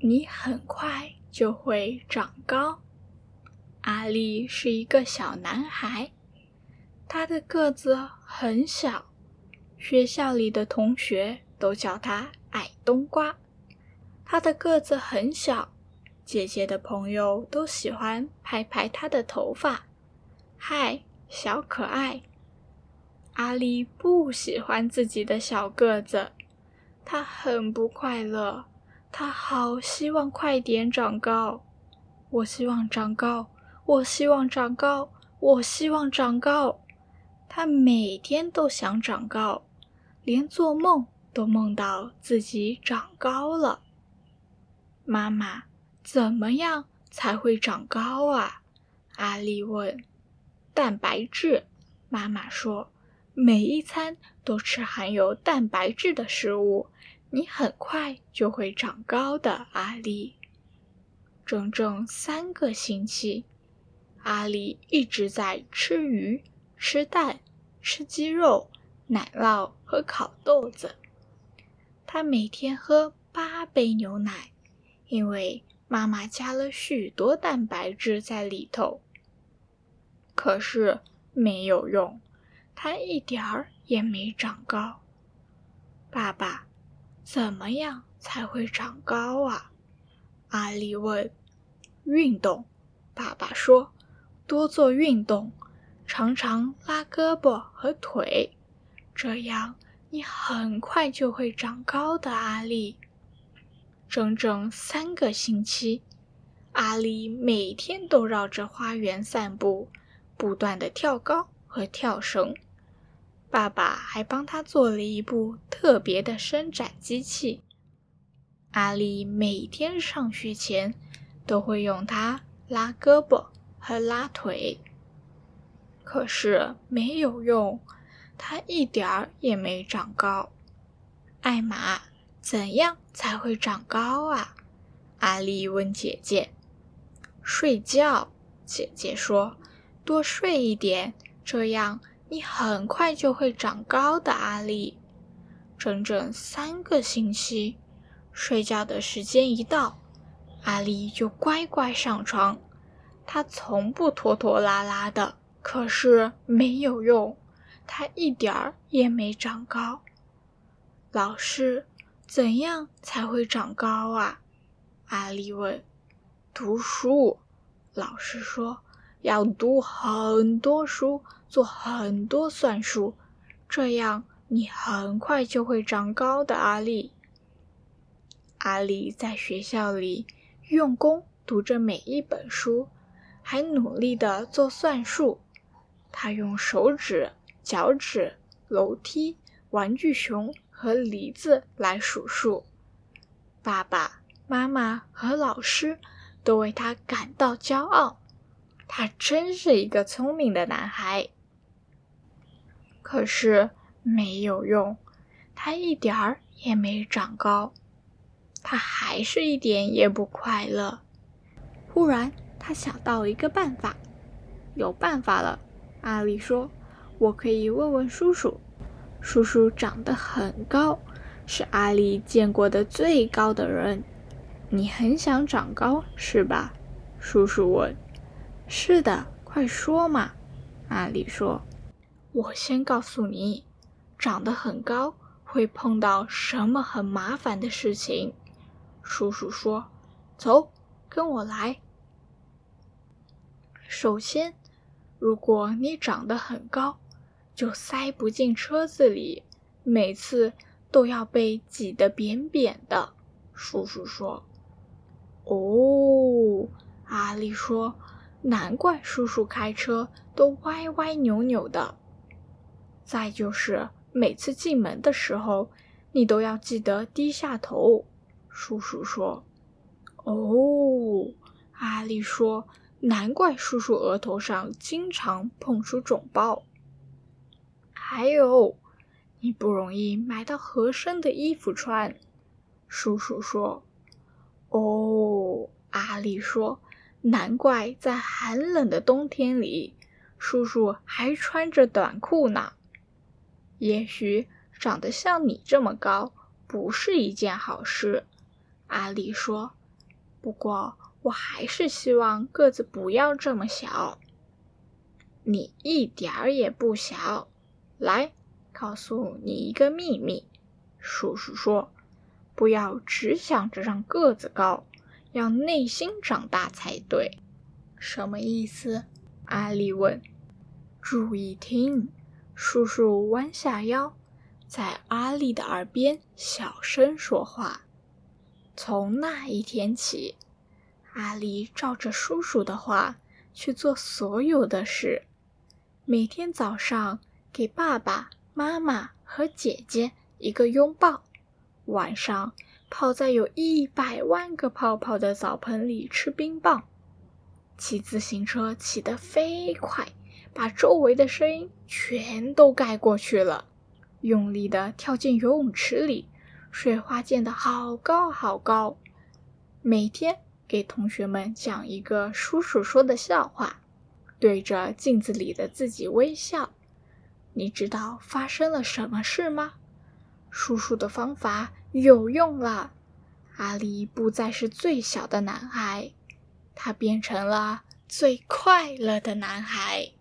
你很快就会长高。”阿力是一个小男孩，他的个子很小，学校里的同学都叫他矮冬瓜。他的个子很小，姐姐的朋友都喜欢拍拍他的头发。嗨，小可爱！阿力不喜欢自己的小个子，他很不快乐，他好希望快点长高。我希望长高。我希望长高，我希望长高。他每天都想长高，连做梦都梦到自己长高了。妈妈，怎么样才会长高啊？阿丽问。蛋白质，妈妈说，每一餐都吃含有蛋白质的食物，你很快就会长高的。阿丽，整整三个星期。阿里一直在吃鱼、吃蛋、吃鸡肉、奶酪和烤豆子。他每天喝八杯牛奶，因为妈妈加了许多蛋白质在里头。可是没有用，他一点儿也没长高。爸爸，怎么样才会长高啊？阿里问。运动，爸爸说。多做运动，常常拉胳膊和腿，这样你很快就会长高的。阿丽，整整三个星期，阿丽每天都绕着花园散步，不断的跳高和跳绳。爸爸还帮他做了一部特别的伸展机器。阿丽每天上学前都会用它拉胳膊。和拉腿，可是没有用，他一点儿也没长高。艾玛，怎样才会长高啊？阿丽问姐姐。睡觉，姐姐说，多睡一点，这样你很快就会长高的。阿丽，整整三个星期，睡觉的时间一到，阿丽就乖乖上床。他从不拖拖拉拉的，可是没有用，他一点儿也没长高。老师，怎样才会长高啊？阿丽问。读书，老师说，要读很多书，做很多算术，这样你很快就会长高的。阿丽，阿丽在学校里用功读着每一本书。还努力的做算术，他用手指、脚趾、楼梯、玩具熊和梨子来数数。爸爸妈妈和老师都为他感到骄傲，他真是一个聪明的男孩。可是没有用，他一点儿也没长高，他还是一点也不快乐。忽然。他想到一个办法，有办法了。阿丽说：“我可以问问叔叔。叔叔长得很高，是阿丽见过的最高的人。你很想长高是吧？”叔叔问。“是的，快说嘛。”阿丽说。“我先告诉你，长得很高会碰到什么很麻烦的事情。”叔叔说：“走，跟我来。”首先，如果你长得很高，就塞不进车子里，每次都要被挤得扁扁的。叔叔说：“哦。”阿丽说：“难怪叔叔开车都歪歪扭扭的。”再就是每次进门的时候，你都要记得低下头。叔叔说：“哦。”阿丽说。难怪叔叔额头上经常碰出肿包。还有，你不容易买到合身的衣服穿。叔叔说：“哦。”阿丽说：“难怪在寒冷的冬天里，叔叔还穿着短裤呢。也许长得像你这么高不是一件好事。”阿丽说：“不过我还是希望个子不要这么小。你一点儿也不小。来，告诉你一个秘密。叔叔说，不要只想着让个子高，要内心长大才对。什么意思？阿丽问。注意听，叔叔弯下腰，在阿丽的耳边小声说话。从那一天起，阿丽照着叔叔的话去做所有的事。每天早上给爸爸妈妈和姐姐一个拥抱，晚上泡在有一百万个泡泡的澡盆里吃冰棒，骑自行车骑得飞快。把周围的声音全都盖过去了，用力的跳进游泳池里，水花溅得好高好高。每天给同学们讲一个叔叔说的笑话，对着镜子里的自己微笑。你知道发生了什么事吗？叔叔的方法有用了，阿力不再是最小的男孩，他变成了最快乐的男孩。